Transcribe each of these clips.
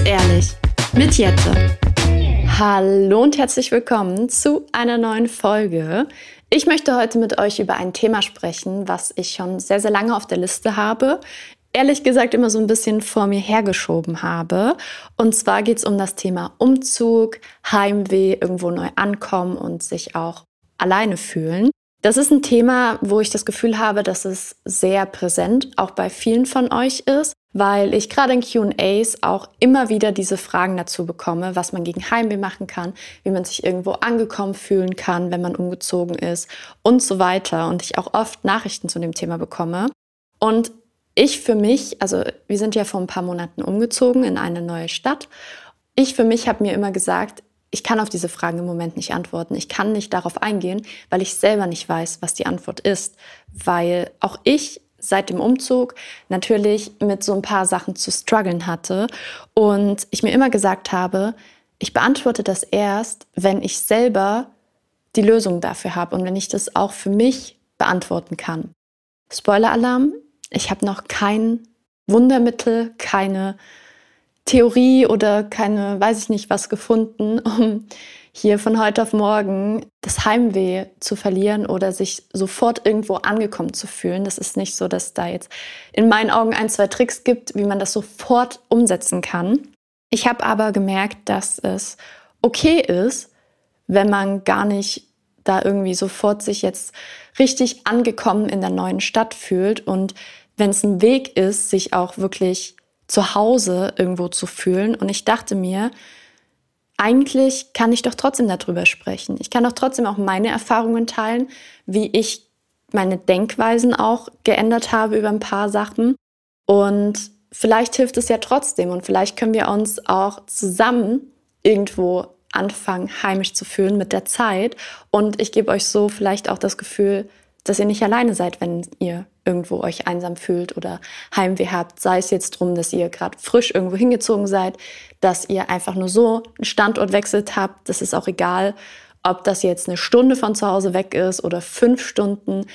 ehrlich mit Jette. Hallo und herzlich willkommen zu einer neuen Folge. Ich möchte heute mit euch über ein Thema sprechen, was ich schon sehr, sehr lange auf der Liste habe. Ehrlich gesagt immer so ein bisschen vor mir hergeschoben habe. Und zwar geht es um das Thema Umzug, Heimweh, irgendwo neu ankommen und sich auch alleine fühlen. Das ist ein Thema, wo ich das Gefühl habe, dass es sehr präsent auch bei vielen von euch ist, weil ich gerade in QAs auch immer wieder diese Fragen dazu bekomme, was man gegen Heimweh machen kann, wie man sich irgendwo angekommen fühlen kann, wenn man umgezogen ist und so weiter. Und ich auch oft Nachrichten zu dem Thema bekomme. Und ich für mich, also wir sind ja vor ein paar Monaten umgezogen in eine neue Stadt. Ich für mich habe mir immer gesagt, ich kann auf diese Fragen im Moment nicht antworten. Ich kann nicht darauf eingehen, weil ich selber nicht weiß, was die Antwort ist. Weil auch ich seit dem Umzug natürlich mit so ein paar Sachen zu strugglen hatte und ich mir immer gesagt habe, ich beantworte das erst, wenn ich selber die Lösung dafür habe und wenn ich das auch für mich beantworten kann. Spoiler-Alarm, ich habe noch kein Wundermittel, keine Theorie oder keine, weiß ich nicht, was gefunden, um hier von heute auf morgen das Heimweh zu verlieren oder sich sofort irgendwo angekommen zu fühlen. Das ist nicht so, dass da jetzt in meinen Augen ein, zwei Tricks gibt, wie man das sofort umsetzen kann. Ich habe aber gemerkt, dass es okay ist, wenn man gar nicht da irgendwie sofort sich jetzt richtig angekommen in der neuen Stadt fühlt und wenn es ein Weg ist, sich auch wirklich zu Hause irgendwo zu fühlen. Und ich dachte mir, eigentlich kann ich doch trotzdem darüber sprechen. Ich kann doch trotzdem auch meine Erfahrungen teilen, wie ich meine Denkweisen auch geändert habe über ein paar Sachen. Und vielleicht hilft es ja trotzdem und vielleicht können wir uns auch zusammen irgendwo anfangen, heimisch zu fühlen mit der Zeit. Und ich gebe euch so vielleicht auch das Gefühl, dass ihr nicht alleine seid, wenn ihr irgendwo euch einsam fühlt oder Heimweh habt. Sei es jetzt drum, dass ihr gerade frisch irgendwo hingezogen seid, dass ihr einfach nur so einen Standort wechselt habt. Das ist auch egal, ob das jetzt eine Stunde von zu Hause weg ist oder fünf Stunden.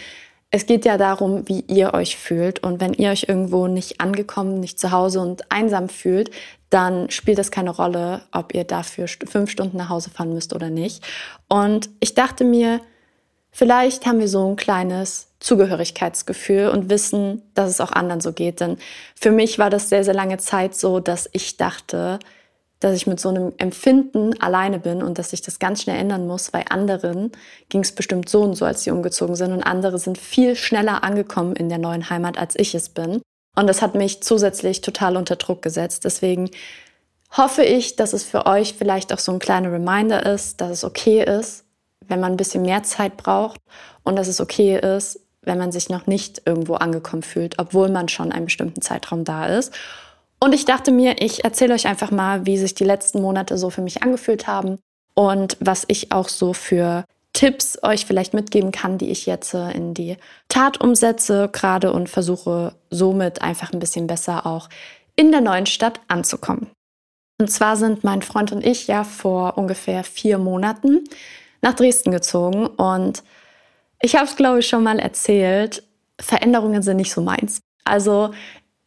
Es geht ja darum, wie ihr euch fühlt. Und wenn ihr euch irgendwo nicht angekommen, nicht zu Hause und einsam fühlt, dann spielt es keine Rolle, ob ihr dafür fünf Stunden nach Hause fahren müsst oder nicht. Und ich dachte mir, Vielleicht haben wir so ein kleines Zugehörigkeitsgefühl und wissen, dass es auch anderen so geht. Denn für mich war das sehr, sehr lange Zeit so, dass ich dachte, dass ich mit so einem Empfinden alleine bin und dass ich das ganz schnell ändern muss, weil anderen ging es bestimmt so und so, als sie umgezogen sind und andere sind viel schneller angekommen in der neuen Heimat, als ich es bin. Und das hat mich zusätzlich total unter Druck gesetzt. Deswegen hoffe ich, dass es für euch vielleicht auch so ein kleiner Reminder ist, dass es okay ist, wenn man ein bisschen mehr Zeit braucht und dass es okay ist, wenn man sich noch nicht irgendwo angekommen fühlt, obwohl man schon einen bestimmten Zeitraum da ist. Und ich dachte mir, ich erzähle euch einfach mal, wie sich die letzten Monate so für mich angefühlt haben und was ich auch so für Tipps euch vielleicht mitgeben kann, die ich jetzt in die Tat umsetze gerade und versuche somit einfach ein bisschen besser auch in der neuen Stadt anzukommen. Und zwar sind mein Freund und ich ja vor ungefähr vier Monaten nach Dresden gezogen und ich habe es, glaube ich, schon mal erzählt, Veränderungen sind nicht so meins. Also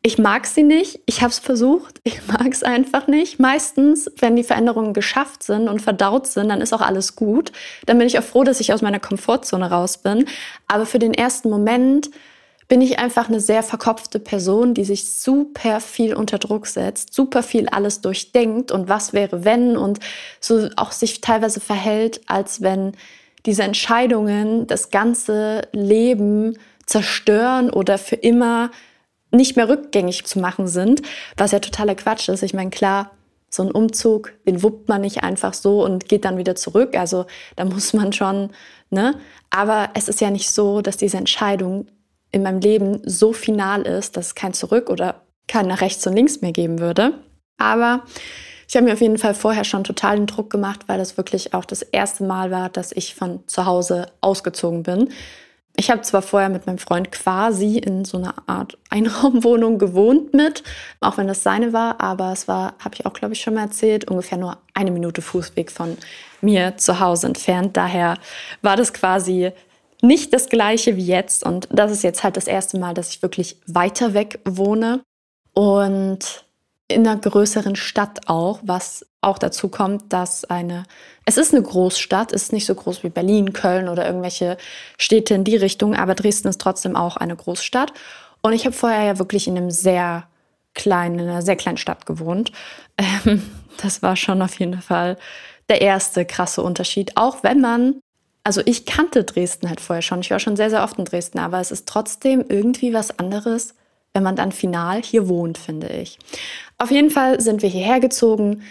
ich mag sie nicht, ich habe es versucht, ich mag es einfach nicht. Meistens, wenn die Veränderungen geschafft sind und verdaut sind, dann ist auch alles gut. Dann bin ich auch froh, dass ich aus meiner Komfortzone raus bin. Aber für den ersten Moment bin ich einfach eine sehr verkopfte Person, die sich super viel unter Druck setzt, super viel alles durchdenkt und was wäre wenn und so auch sich teilweise verhält, als wenn diese Entscheidungen das ganze Leben zerstören oder für immer nicht mehr rückgängig zu machen sind, was ja totaler Quatsch ist. Ich meine, klar, so ein Umzug, den wuppt man nicht einfach so und geht dann wieder zurück. Also da muss man schon, ne? Aber es ist ja nicht so, dass diese Entscheidung in meinem Leben so final ist, dass es kein Zurück oder kein nach rechts und links mehr geben würde. Aber ich habe mir auf jeden Fall vorher schon totalen Druck gemacht, weil das wirklich auch das erste Mal war, dass ich von zu Hause ausgezogen bin. Ich habe zwar vorher mit meinem Freund quasi in so einer Art Einraumwohnung gewohnt mit, auch wenn das seine war, aber es war, habe ich auch glaube ich schon mal erzählt, ungefähr nur eine Minute Fußweg von mir zu Hause entfernt. Daher war das quasi nicht das gleiche wie jetzt. Und das ist jetzt halt das erste Mal, dass ich wirklich weiter weg wohne. Und in einer größeren Stadt auch, was auch dazu kommt, dass eine, es ist eine Großstadt, ist nicht so groß wie Berlin, Köln oder irgendwelche Städte in die Richtung, aber Dresden ist trotzdem auch eine Großstadt. Und ich habe vorher ja wirklich in einem sehr kleinen, in einer sehr kleinen Stadt gewohnt. Ähm, das war schon auf jeden Fall der erste krasse Unterschied. Auch wenn man, also ich kannte Dresden halt vorher schon. Ich war schon sehr, sehr oft in Dresden, aber es ist trotzdem irgendwie was anderes, wenn man dann final hier wohnt, finde ich. Auf jeden Fall sind wir hierher gezogen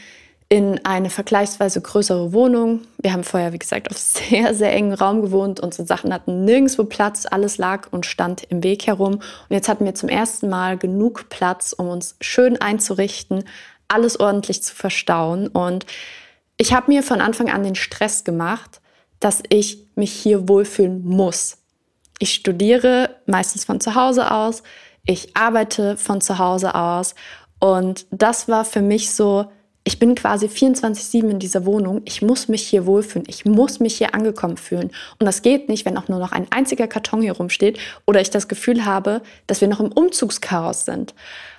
in eine vergleichsweise größere Wohnung. Wir haben vorher, wie gesagt, auf sehr, sehr engen Raum gewohnt. Unsere Sachen hatten nirgendwo Platz. Alles lag und stand im Weg herum. Und jetzt hatten wir zum ersten Mal genug Platz, um uns schön einzurichten, alles ordentlich zu verstauen. Und ich habe mir von Anfang an den Stress gemacht, dass ich mich hier wohlfühlen muss. Ich studiere meistens von zu Hause aus. Ich arbeite von zu Hause aus. Und das war für mich so, ich bin quasi 24-7 in dieser Wohnung. Ich muss mich hier wohlfühlen. Ich muss mich hier angekommen fühlen. Und das geht nicht, wenn auch nur noch ein einziger Karton hier rumsteht oder ich das Gefühl habe, dass wir noch im Umzugschaos sind.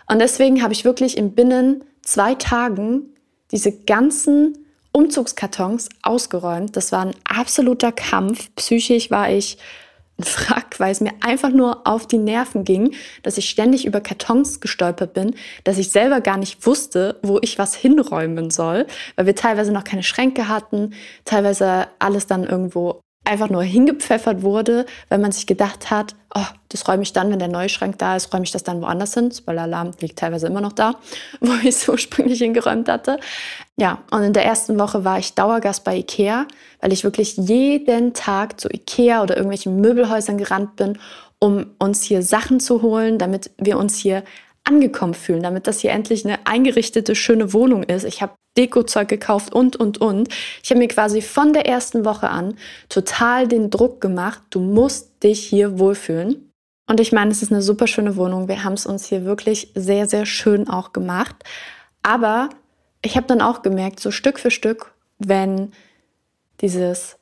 Und deswegen habe ich wirklich in binnen zwei Tagen diese ganzen Umzugskartons ausgeräumt. Das war ein absoluter Kampf. Psychisch war ich ein Frack, weil es mir einfach nur auf die Nerven ging, dass ich ständig über Kartons gestolpert bin, dass ich selber gar nicht wusste, wo ich was hinräumen soll, weil wir teilweise noch keine Schränke hatten, teilweise alles dann irgendwo einfach nur hingepfeffert wurde, weil man sich gedacht hat, oh, das räume ich dann, wenn der neue Schrank da ist, räume ich das dann woanders hin. Spoiler-Alarm liegt teilweise immer noch da, wo ich es ursprünglich hingeräumt hatte. Ja, und in der ersten Woche war ich Dauergast bei Ikea, weil ich wirklich jeden Tag zu Ikea oder irgendwelchen Möbelhäusern gerannt bin, um uns hier Sachen zu holen, damit wir uns hier angekommen fühlen, damit das hier endlich eine eingerichtete, schöne Wohnung ist. Ich habe Dekozeug gekauft und, und, und. Ich habe mir quasi von der ersten Woche an total den Druck gemacht, du musst dich hier wohlfühlen. Und ich meine, es ist eine super schöne Wohnung. Wir haben es uns hier wirklich sehr, sehr schön auch gemacht. Aber ich habe dann auch gemerkt, so Stück für Stück, wenn dieses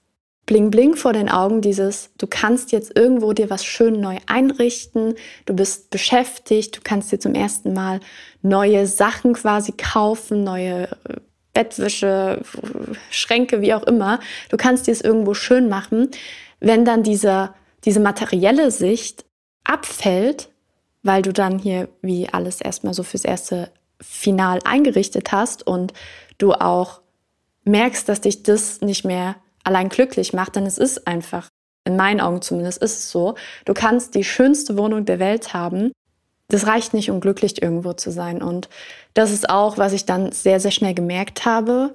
Bling Bling vor den Augen, dieses, du kannst jetzt irgendwo dir was schön neu einrichten, du bist beschäftigt, du kannst dir zum ersten Mal neue Sachen quasi kaufen, neue äh, Bettwäsche, Schränke, wie auch immer. Du kannst dir es irgendwo schön machen. Wenn dann diese, diese materielle Sicht abfällt, weil du dann hier wie alles erstmal so fürs erste Final eingerichtet hast und du auch merkst, dass dich das nicht mehr allein glücklich macht, denn es ist einfach, in meinen Augen zumindest, ist es so, du kannst die schönste Wohnung der Welt haben. Das reicht nicht, um glücklich irgendwo zu sein. Und das ist auch, was ich dann sehr, sehr schnell gemerkt habe.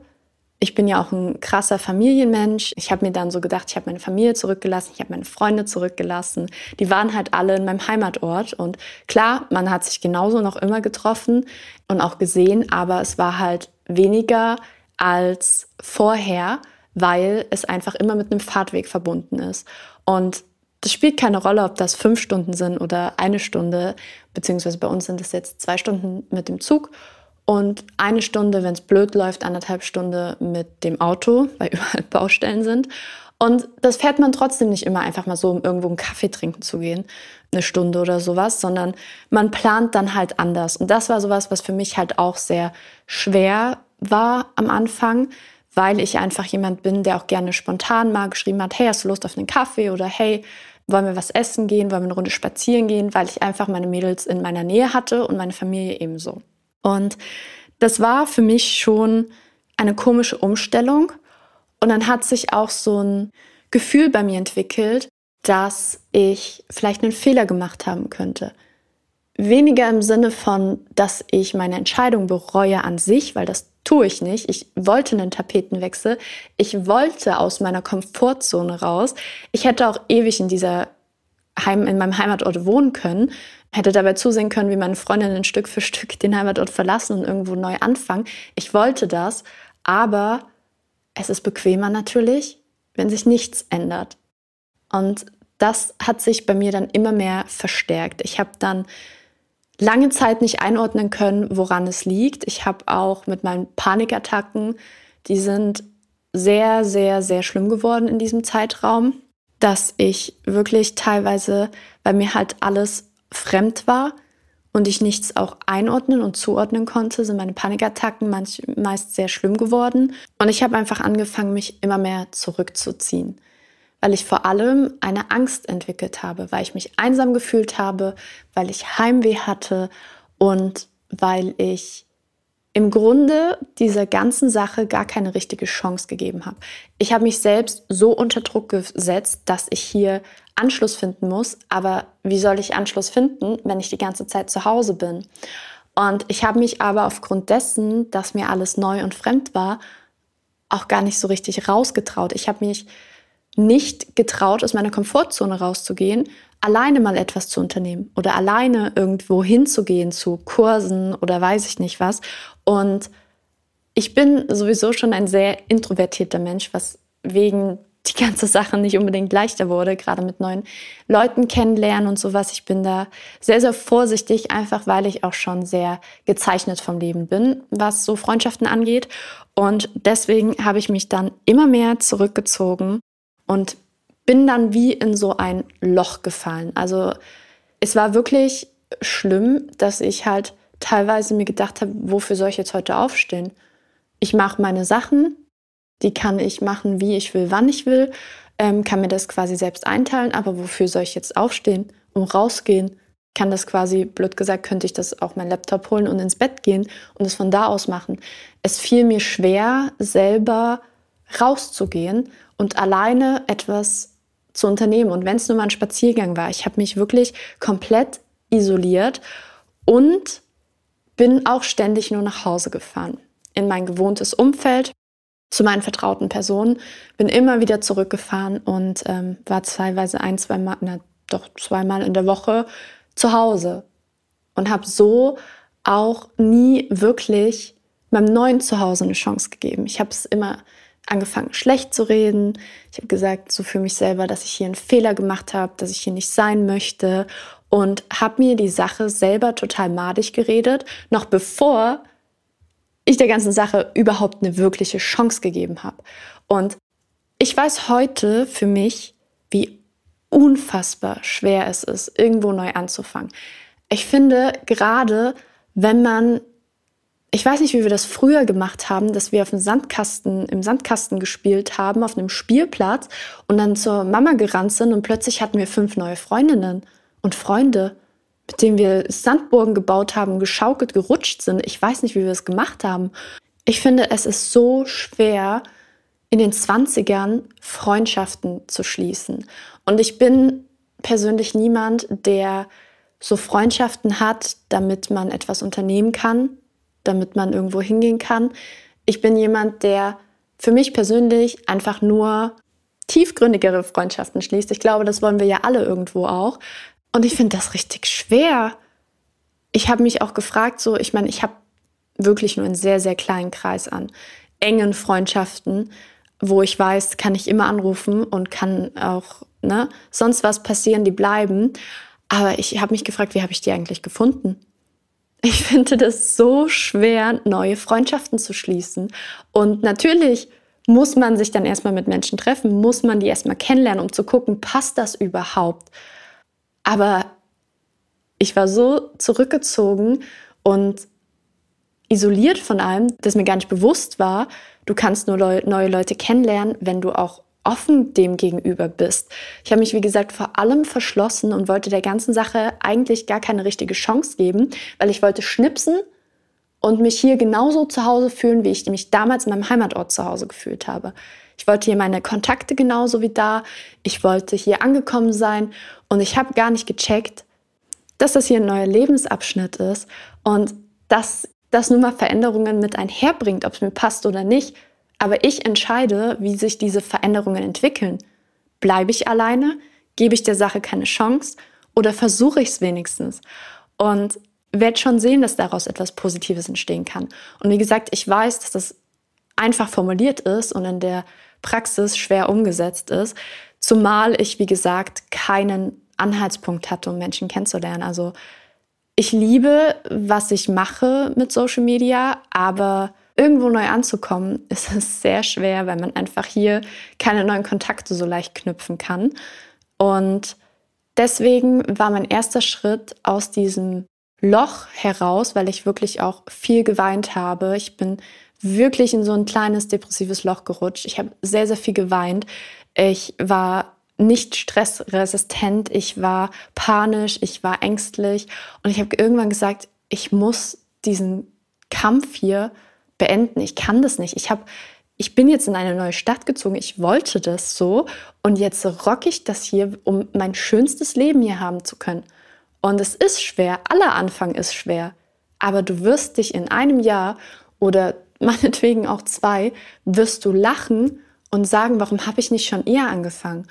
Ich bin ja auch ein krasser Familienmensch. Ich habe mir dann so gedacht, ich habe meine Familie zurückgelassen, ich habe meine Freunde zurückgelassen. Die waren halt alle in meinem Heimatort. Und klar, man hat sich genauso noch immer getroffen und auch gesehen, aber es war halt weniger als vorher weil es einfach immer mit einem Fahrtweg verbunden ist. Und das spielt keine Rolle, ob das fünf Stunden sind oder eine Stunde, beziehungsweise bei uns sind es jetzt zwei Stunden mit dem Zug und eine Stunde, wenn es blöd läuft, anderthalb Stunden mit dem Auto, weil überall Baustellen sind. Und das fährt man trotzdem nicht immer einfach mal so, um irgendwo einen Kaffee trinken zu gehen, eine Stunde oder sowas, sondern man plant dann halt anders. Und das war sowas, was für mich halt auch sehr schwer war am Anfang, weil ich einfach jemand bin, der auch gerne spontan mal geschrieben hat, hey, hast du Lust auf einen Kaffee oder hey, wollen wir was essen gehen, wollen wir eine Runde spazieren gehen, weil ich einfach meine Mädels in meiner Nähe hatte und meine Familie ebenso. Und das war für mich schon eine komische Umstellung. Und dann hat sich auch so ein Gefühl bei mir entwickelt, dass ich vielleicht einen Fehler gemacht haben könnte. Weniger im Sinne von, dass ich meine Entscheidung bereue an sich, weil das tue ich nicht. Ich wollte einen Tapetenwechsel. Ich wollte aus meiner Komfortzone raus. Ich hätte auch ewig in dieser Heim, in meinem Heimatort wohnen können, hätte dabei zusehen können, wie meine Freundinnen Stück für Stück den Heimatort verlassen und irgendwo neu anfangen. Ich wollte das, aber es ist bequemer natürlich, wenn sich nichts ändert. Und das hat sich bei mir dann immer mehr verstärkt. Ich habe dann lange Zeit nicht einordnen können, woran es liegt. Ich habe auch mit meinen Panikattacken, die sind sehr, sehr, sehr schlimm geworden in diesem Zeitraum, dass ich wirklich teilweise, weil mir halt alles fremd war und ich nichts auch einordnen und zuordnen konnte, sind meine Panikattacken manch, meist sehr schlimm geworden. Und ich habe einfach angefangen, mich immer mehr zurückzuziehen, weil ich vor allem eine Angst entwickelt habe, weil ich mich einsam gefühlt habe, weil ich Heimweh hatte und weil ich im Grunde dieser ganzen Sache gar keine richtige Chance gegeben habe. Ich habe mich selbst so unter Druck gesetzt, dass ich hier Anschluss finden muss. Aber wie soll ich Anschluss finden, wenn ich die ganze Zeit zu Hause bin? Und ich habe mich aber aufgrund dessen, dass mir alles neu und fremd war, auch gar nicht so richtig rausgetraut. Ich habe mich nicht getraut, aus meiner Komfortzone rauszugehen, alleine mal etwas zu unternehmen oder alleine irgendwo hinzugehen zu Kursen oder weiß ich nicht was. Und ich bin sowieso schon ein sehr introvertierter Mensch, was wegen die ganze Sache nicht unbedingt leichter wurde, gerade mit neuen Leuten kennenlernen und sowas. Ich bin da sehr, sehr vorsichtig, einfach weil ich auch schon sehr gezeichnet vom Leben bin, was so Freundschaften angeht. Und deswegen habe ich mich dann immer mehr zurückgezogen und bin dann wie in so ein Loch gefallen. Also es war wirklich schlimm, dass ich halt teilweise mir gedacht habe, wofür soll ich jetzt heute aufstehen? Ich mache meine Sachen, die kann ich machen, wie ich will, wann ich will, ähm, kann mir das quasi selbst einteilen, aber wofür soll ich jetzt aufstehen, um rausgehen? Kann das quasi, blöd gesagt, könnte ich das auch mein Laptop holen und ins Bett gehen und es von da aus machen. Es fiel mir schwer, selber rauszugehen und alleine etwas zu unternehmen. Und wenn es nur mal ein Spaziergang war, ich habe mich wirklich komplett isoliert und bin auch ständig nur nach Hause gefahren. In mein gewohntes Umfeld, zu meinen vertrauten Personen, bin immer wieder zurückgefahren und ähm, war teilweise ein, zwei Mal, na, doch zweimal in der Woche zu Hause und habe so auch nie wirklich meinem neuen Zuhause eine Chance gegeben. Ich habe es immer angefangen, schlecht zu reden. Ich habe gesagt, so für mich selber, dass ich hier einen Fehler gemacht habe, dass ich hier nicht sein möchte und habe mir die Sache selber total madig geredet, noch bevor ich der ganzen Sache überhaupt eine wirkliche Chance gegeben habe. Und ich weiß heute für mich, wie unfassbar schwer es ist, irgendwo neu anzufangen. Ich finde, gerade wenn man ich weiß nicht, wie wir das früher gemacht haben, dass wir auf dem Sandkasten, im Sandkasten gespielt haben, auf einem Spielplatz und dann zur Mama gerannt sind und plötzlich hatten wir fünf neue Freundinnen und Freunde, mit denen wir Sandburgen gebaut haben, geschaukelt, gerutscht sind. Ich weiß nicht, wie wir das gemacht haben. Ich finde, es ist so schwer, in den 20ern Freundschaften zu schließen. Und ich bin persönlich niemand, der so Freundschaften hat, damit man etwas unternehmen kann, damit man irgendwo hingehen kann. Ich bin jemand, der für mich persönlich einfach nur tiefgründigere Freundschaften schließt. Ich glaube, das wollen wir ja alle irgendwo auch. Und ich finde das richtig schwer. Ich habe mich auch gefragt, so, ich meine, ich habe wirklich nur einen sehr, sehr kleinen Kreis an engen Freundschaften, wo ich weiß, kann ich immer anrufen und kann auch ne, sonst was passieren, die bleiben. Aber ich habe mich gefragt, wie habe ich die eigentlich gefunden? Ich finde das so schwer, neue Freundschaften zu schließen. Und natürlich muss man sich dann erstmal mit Menschen treffen, muss man die erstmal kennenlernen, um zu gucken, passt das überhaupt. Aber ich war so zurückgezogen und isoliert von allem, dass mir gar nicht bewusst war, du kannst nur neue Leute kennenlernen, wenn du auch offen dem gegenüber bist. Ich habe mich, wie gesagt, vor allem verschlossen und wollte der ganzen Sache eigentlich gar keine richtige Chance geben, weil ich wollte schnipsen und mich hier genauso zu Hause fühlen, wie ich mich damals in meinem Heimatort zu Hause gefühlt habe. Ich wollte hier meine Kontakte genauso wie da. Ich wollte hier angekommen sein und ich habe gar nicht gecheckt, dass das hier ein neuer Lebensabschnitt ist und dass das nun mal Veränderungen mit einherbringt, ob es mir passt oder nicht. Aber ich entscheide, wie sich diese Veränderungen entwickeln. Bleibe ich alleine? Gebe ich der Sache keine Chance? Oder versuche ich es wenigstens? Und werde schon sehen, dass daraus etwas Positives entstehen kann. Und wie gesagt, ich weiß, dass das einfach formuliert ist und in der Praxis schwer umgesetzt ist, zumal ich, wie gesagt, keinen Anhaltspunkt hatte, um Menschen kennenzulernen. Also ich liebe, was ich mache mit Social Media, aber irgendwo neu anzukommen, ist es sehr schwer, weil man einfach hier keine neuen Kontakte so leicht knüpfen kann. Und deswegen war mein erster Schritt aus diesem Loch heraus, weil ich wirklich auch viel geweint habe. Ich bin wirklich in so ein kleines depressives Loch gerutscht. Ich habe sehr, sehr viel geweint. Ich war nicht stressresistent, ich war panisch, ich war ängstlich und ich habe irgendwann gesagt, ich muss diesen Kampf hier beenden. Ich kann das nicht. Ich habe ich bin jetzt in eine neue Stadt gezogen, ich wollte das so und jetzt rock ich das hier, um mein schönstes Leben hier haben zu können. Und es ist schwer, aller Anfang ist schwer, aber du wirst dich in einem Jahr oder meinetwegen auch zwei, wirst du lachen und sagen, warum habe ich nicht schon eher angefangen?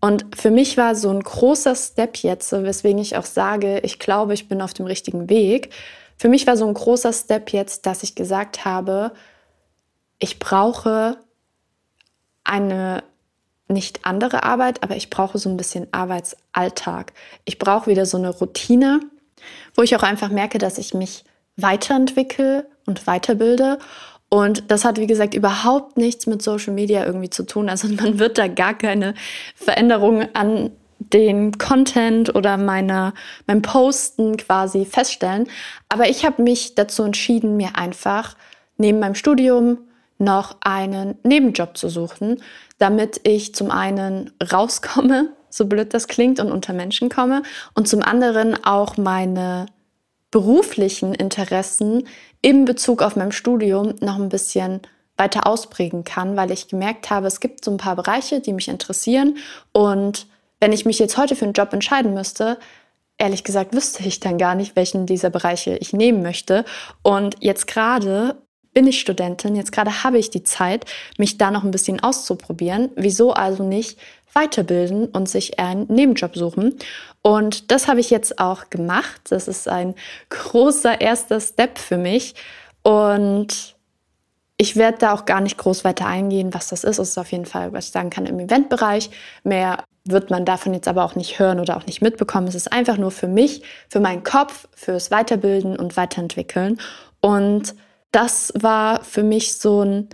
Und für mich war so ein großer Step jetzt, weswegen ich auch sage, ich glaube, ich bin auf dem richtigen Weg. Für mich war so ein großer Step jetzt, dass ich gesagt habe, ich brauche eine nicht andere Arbeit, aber ich brauche so ein bisschen Arbeitsalltag. Ich brauche wieder so eine Routine, wo ich auch einfach merke, dass ich mich weiterentwickle und weiterbilde. Und das hat, wie gesagt, überhaupt nichts mit Social Media irgendwie zu tun. Also man wird da gar keine Veränderung an den Content oder meiner, meinem Posten quasi feststellen. Aber ich habe mich dazu entschieden, mir einfach neben meinem Studium noch einen Nebenjob zu suchen, damit ich zum einen rauskomme, so blöd das klingt, und unter Menschen komme und zum anderen auch meine beruflichen Interessen im Bezug auf mein Studium noch ein bisschen weiter ausprägen kann, weil ich gemerkt habe, es gibt so ein paar Bereiche, die mich interessieren und wenn ich mich jetzt heute für einen Job entscheiden müsste, ehrlich gesagt wüsste ich dann gar nicht, welchen dieser Bereiche ich nehmen möchte. Und jetzt gerade bin ich Studentin, jetzt gerade habe ich die Zeit, mich da noch ein bisschen auszuprobieren. Wieso also nicht weiterbilden und sich einen Nebenjob suchen? Und das habe ich jetzt auch gemacht. Das ist ein großer erster Step für mich. Und ich werde da auch gar nicht groß weiter eingehen, was das ist. Es ist auf jeden Fall, was ich sagen kann, im Eventbereich. Mehr wird man davon jetzt aber auch nicht hören oder auch nicht mitbekommen. Es ist einfach nur für mich, für meinen Kopf, fürs Weiterbilden und Weiterentwickeln. Und das war für mich so ein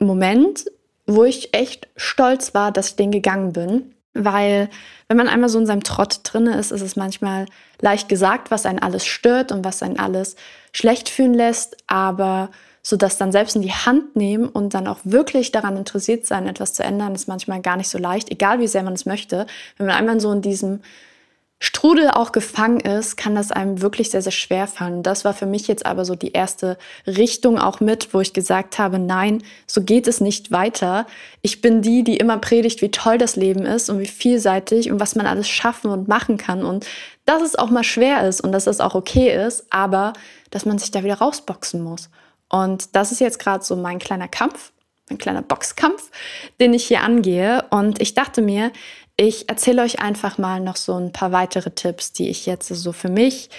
Moment, wo ich echt stolz war, dass ich den gegangen bin. Weil wenn man einmal so in seinem Trott drinne ist, ist es manchmal leicht gesagt, was einen alles stört und was einen alles schlecht fühlen lässt. Aber so das dann selbst in die Hand nehmen und dann auch wirklich daran interessiert sein, etwas zu ändern, ist manchmal gar nicht so leicht, egal wie sehr man es möchte. Wenn man einmal so in diesem Strudel auch gefangen ist, kann das einem wirklich sehr, sehr schwer fallen. Das war für mich jetzt aber so die erste Richtung auch mit, wo ich gesagt habe, nein, so geht es nicht weiter. Ich bin die, die immer predigt, wie toll das Leben ist und wie vielseitig und was man alles schaffen und machen kann und dass es auch mal schwer ist und dass es auch okay ist, aber dass man sich da wieder rausboxen muss. Und das ist jetzt gerade so mein kleiner Kampf, mein kleiner Boxkampf, den ich hier angehe. Und ich dachte mir, ich erzähle euch einfach mal noch so ein paar weitere Tipps, die ich jetzt so für mich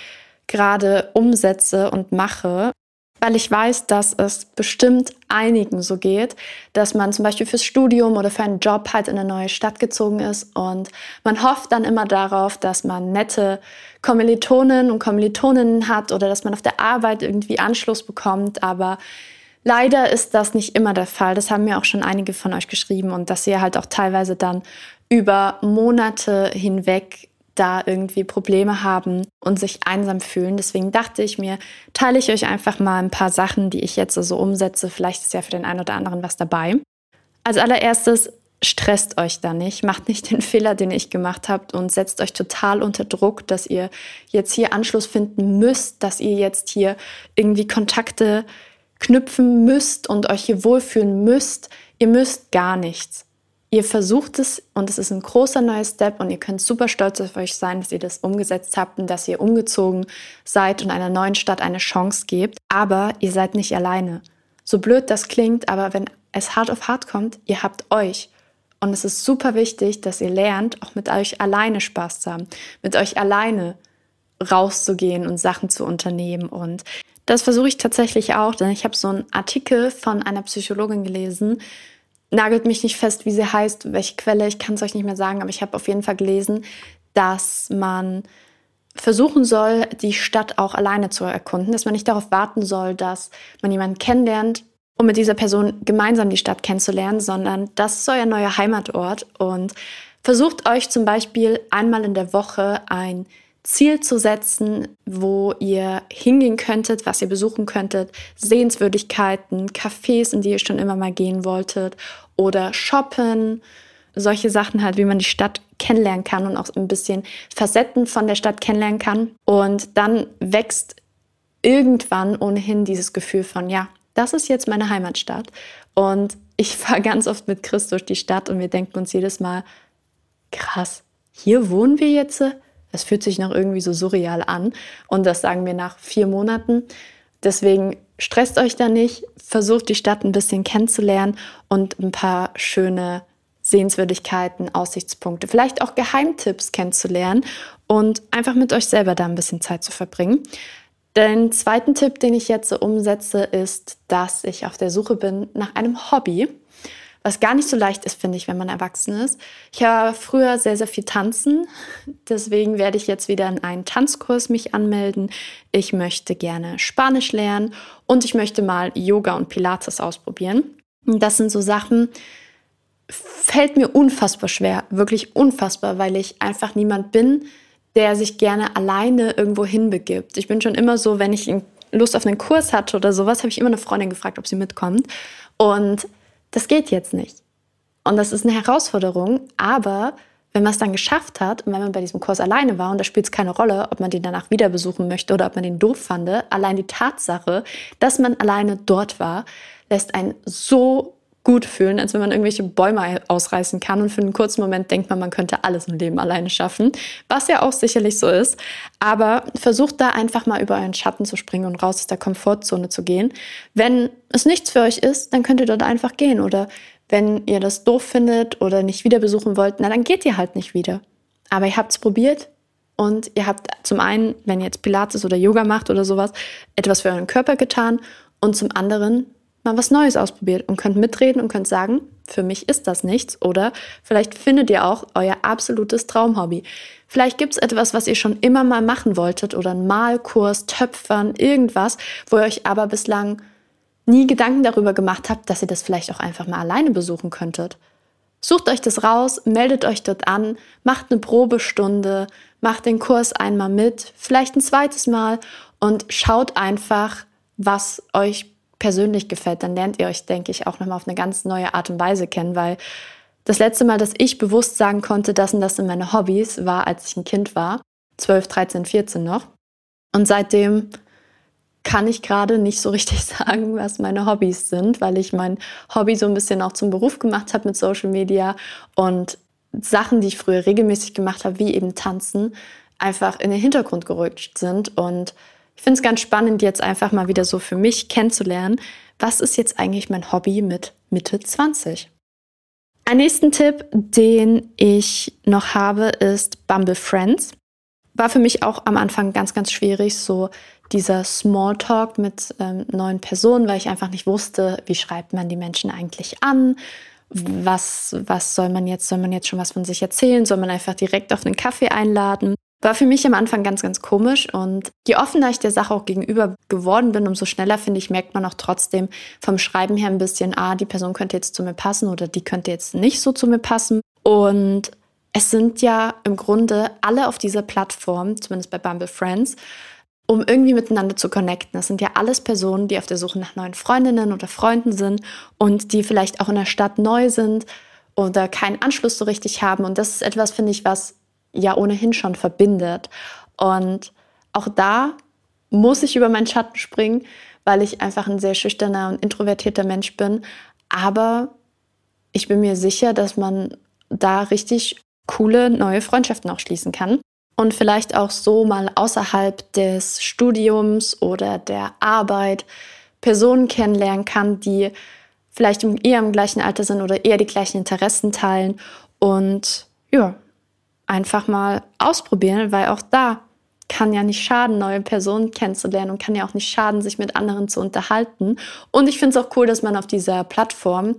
gerade umsetze und mache, weil ich weiß, dass es bestimmt einigen so geht, dass man zum Beispiel fürs Studium oder für einen Job halt in eine neue Stadt gezogen ist. Und man hofft dann immer darauf, dass man nette Kommilitonen und Kommilitoninnen hat oder dass man auf der Arbeit irgendwie Anschluss bekommt, aber Leider ist das nicht immer der Fall. Das haben mir auch schon einige von euch geschrieben. Und dass ihr halt auch teilweise dann über Monate hinweg da irgendwie Probleme haben und sich einsam fühlen. Deswegen dachte ich mir, teile ich euch einfach mal ein paar Sachen, die ich jetzt so umsetze. Vielleicht ist ja für den einen oder anderen was dabei. Als allererstes stresst euch da nicht, macht nicht den Fehler, den ich gemacht habe und setzt euch total unter Druck, dass ihr jetzt hier Anschluss finden müsst, dass ihr jetzt hier irgendwie Kontakte knüpfen müsst und euch hier wohlfühlen müsst. Ihr müsst gar nichts ihr versucht es und es ist ein großer neuer Step und ihr könnt super stolz auf euch sein, dass ihr das umgesetzt habt und dass ihr umgezogen seid und einer neuen Stadt eine Chance gebt. Aber ihr seid nicht alleine. So blöd das klingt, aber wenn es hart auf hart kommt, ihr habt euch. Und es ist super wichtig, dass ihr lernt, auch mit euch alleine Spaß zu haben, mit euch alleine rauszugehen und Sachen zu unternehmen. Und das versuche ich tatsächlich auch, denn ich habe so einen Artikel von einer Psychologin gelesen, nagelt mich nicht fest, wie sie heißt, welche Quelle, ich kann es euch nicht mehr sagen, aber ich habe auf jeden Fall gelesen, dass man versuchen soll, die Stadt auch alleine zu erkunden, dass man nicht darauf warten soll, dass man jemanden kennenlernt, um mit dieser Person gemeinsam die Stadt kennenzulernen, sondern das ist euer neuer Heimatort und versucht euch zum Beispiel einmal in der Woche ein Ziel zu setzen, wo ihr hingehen könntet, was ihr besuchen könntet, Sehenswürdigkeiten, Cafés, in die ihr schon immer mal gehen wolltet oder shoppen, solche Sachen halt, wie man die Stadt kennenlernen kann und auch ein bisschen Facetten von der Stadt kennenlernen kann. Und dann wächst irgendwann ohnehin dieses Gefühl von, ja, das ist jetzt meine Heimatstadt. Und ich fahre ganz oft mit Chris durch die Stadt und wir denken uns jedes Mal, krass, hier wohnen wir jetzt? Es fühlt sich noch irgendwie so surreal an. Und das sagen wir nach vier Monaten. Deswegen stresst euch da nicht, versucht die Stadt ein bisschen kennenzulernen und ein paar schöne Sehenswürdigkeiten, Aussichtspunkte, vielleicht auch Geheimtipps kennenzulernen und einfach mit euch selber da ein bisschen Zeit zu verbringen. Den zweiten Tipp, den ich jetzt so umsetze, ist, dass ich auf der Suche bin nach einem Hobby was gar nicht so leicht ist, finde ich, wenn man erwachsen ist. Ich habe früher sehr, sehr viel tanzen. Deswegen werde ich jetzt wieder in einen Tanzkurs mich anmelden. Ich möchte gerne Spanisch lernen und ich möchte mal Yoga und Pilates ausprobieren. Das sind so Sachen, fällt mir unfassbar schwer, wirklich unfassbar, weil ich einfach niemand bin, der sich gerne alleine irgendwo hinbegibt. Ich bin schon immer so, wenn ich Lust auf einen Kurs hatte oder sowas, habe ich immer eine Freundin gefragt, ob sie mitkommt. Und das geht jetzt nicht. Und das ist eine Herausforderung, aber wenn man es dann geschafft hat und wenn man bei diesem Kurs alleine war und da spielt es keine Rolle, ob man den danach wieder besuchen möchte oder ob man den doof fand, allein die Tatsache, dass man alleine dort war, lässt einen so gut fühlen, als wenn man irgendwelche Bäume ausreißen kann und für einen kurzen Moment denkt man, man könnte alles im Leben alleine schaffen, was ja auch sicherlich so ist. Aber versucht da einfach mal über euren Schatten zu springen und raus aus der Komfortzone zu gehen. Wenn es nichts für euch ist, dann könnt ihr dort einfach gehen oder wenn ihr das doof findet oder nicht wieder besuchen wollt, na dann geht ihr halt nicht wieder. Aber ihr habt es probiert und ihr habt zum einen, wenn ihr jetzt Pilates oder Yoga macht oder sowas, etwas für euren Körper getan und zum anderen mal was Neues ausprobiert und könnt mitreden und könnt sagen, für mich ist das nichts oder vielleicht findet ihr auch euer absolutes Traumhobby. Vielleicht gibt es etwas, was ihr schon immer mal machen wolltet oder ein Malkurs, Töpfern, irgendwas, wo ihr euch aber bislang nie Gedanken darüber gemacht habt, dass ihr das vielleicht auch einfach mal alleine besuchen könntet. Sucht euch das raus, meldet euch dort an, macht eine Probestunde, macht den Kurs einmal mit, vielleicht ein zweites Mal und schaut einfach, was euch persönlich gefällt, dann lernt ihr euch, denke ich, auch nochmal auf eine ganz neue Art und Weise kennen, weil das letzte Mal, dass ich bewusst sagen konnte, das und das sind meine Hobbys, war, als ich ein Kind war, 12, 13, 14 noch. Und seitdem kann ich gerade nicht so richtig sagen, was meine Hobbys sind, weil ich mein Hobby so ein bisschen auch zum Beruf gemacht habe mit Social Media und Sachen, die ich früher regelmäßig gemacht habe, wie eben Tanzen, einfach in den Hintergrund gerückt sind und ich finde es ganz spannend, jetzt einfach mal wieder so für mich kennenzulernen, was ist jetzt eigentlich mein Hobby mit Mitte 20? Ein nächsten Tipp, den ich noch habe, ist Bumble Friends. War für mich auch am Anfang ganz, ganz schwierig, so dieser Smalltalk mit ähm, neuen Personen, weil ich einfach nicht wusste, wie schreibt man die Menschen eigentlich an, was, was soll man jetzt, soll man jetzt schon was von sich erzählen, soll man einfach direkt auf einen Kaffee einladen. War für mich am Anfang ganz, ganz komisch und je offener ich der Sache auch gegenüber geworden bin, umso schneller, finde ich, merkt man auch trotzdem vom Schreiben her ein bisschen, ah, die Person könnte jetzt zu mir passen oder die könnte jetzt nicht so zu mir passen. Und es sind ja im Grunde alle auf dieser Plattform, zumindest bei Bumble Friends, um irgendwie miteinander zu connecten. Das sind ja alles Personen, die auf der Suche nach neuen Freundinnen oder Freunden sind und die vielleicht auch in der Stadt neu sind oder keinen Anschluss so richtig haben. Und das ist etwas, finde ich, was ja ohnehin schon verbindet. Und auch da muss ich über meinen Schatten springen, weil ich einfach ein sehr schüchterner und introvertierter Mensch bin. Aber ich bin mir sicher, dass man da richtig coole neue Freundschaften auch schließen kann. Und vielleicht auch so mal außerhalb des Studiums oder der Arbeit Personen kennenlernen kann, die vielleicht eher im gleichen Alter sind oder eher die gleichen Interessen teilen. Und ja, einfach mal ausprobieren, weil auch da kann ja nicht schaden, neue Personen kennenzulernen und kann ja auch nicht schaden, sich mit anderen zu unterhalten. Und ich finde es auch cool, dass man auf dieser Plattform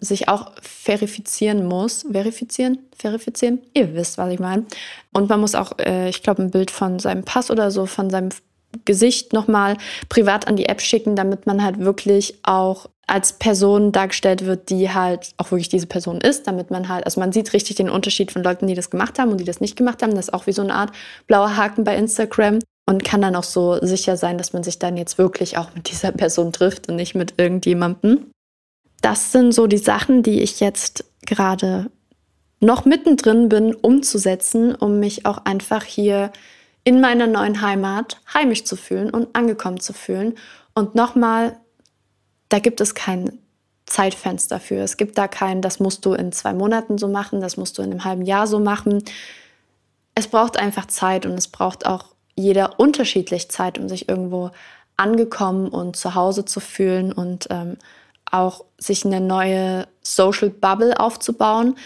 sich auch verifizieren muss. Verifizieren? Verifizieren? Ihr wisst, was ich meine. Und man muss auch, äh, ich glaube, ein Bild von seinem Pass oder so, von seinem Gesicht nochmal privat an die App schicken, damit man halt wirklich auch als Person dargestellt wird, die halt auch wirklich diese Person ist, damit man halt, also man sieht richtig den Unterschied von Leuten, die das gemacht haben und die das nicht gemacht haben. Das ist auch wie so eine Art blauer Haken bei Instagram und kann dann auch so sicher sein, dass man sich dann jetzt wirklich auch mit dieser Person trifft und nicht mit irgendjemandem. Das sind so die Sachen, die ich jetzt gerade noch mittendrin bin, umzusetzen, um mich auch einfach hier in meiner neuen Heimat heimisch zu fühlen und angekommen zu fühlen. Und nochmal, da gibt es kein Zeitfenster für. Es gibt da kein, das musst du in zwei Monaten so machen, das musst du in einem halben Jahr so machen. Es braucht einfach Zeit und es braucht auch jeder unterschiedlich Zeit, um sich irgendwo angekommen und zu Hause zu fühlen und ähm, auch sich eine neue Social Bubble aufzubauen.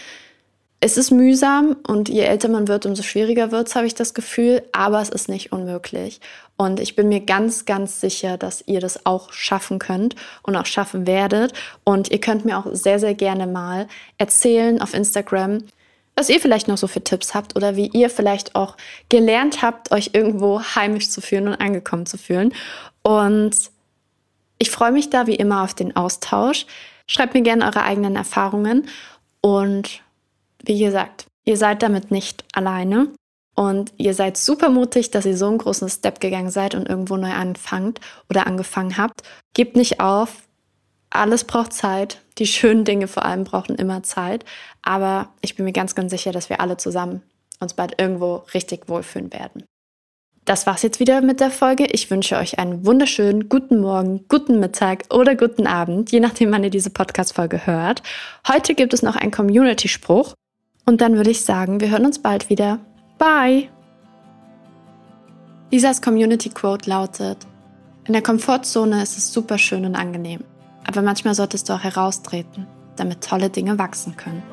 Es ist mühsam und je älter man wird, umso schwieriger wird es, habe ich das Gefühl, aber es ist nicht unmöglich. Und ich bin mir ganz, ganz sicher, dass ihr das auch schaffen könnt und auch schaffen werdet. Und ihr könnt mir auch sehr, sehr gerne mal erzählen auf Instagram, was ihr vielleicht noch so für Tipps habt oder wie ihr vielleicht auch gelernt habt, euch irgendwo heimisch zu fühlen und angekommen zu fühlen. Und ich freue mich da wie immer auf den Austausch. Schreibt mir gerne eure eigenen Erfahrungen und wie gesagt, ihr seid damit nicht alleine und ihr seid super mutig, dass ihr so einen großen Step gegangen seid und irgendwo neu anfangt oder angefangen habt. Gebt nicht auf. Alles braucht Zeit. Die schönen Dinge vor allem brauchen immer Zeit. Aber ich bin mir ganz, ganz sicher, dass wir alle zusammen uns bald irgendwo richtig wohlfühlen werden. Das war's jetzt wieder mit der Folge. Ich wünsche euch einen wunderschönen guten Morgen, guten Mittag oder guten Abend, je nachdem, wann ihr diese Podcast-Folge hört. Heute gibt es noch einen Community-Spruch und dann würde ich sagen, wir hören uns bald wieder. Bye! Lisas Community Quote lautet: In der Komfortzone ist es super schön und angenehm, aber manchmal solltest du auch heraustreten, damit tolle Dinge wachsen können.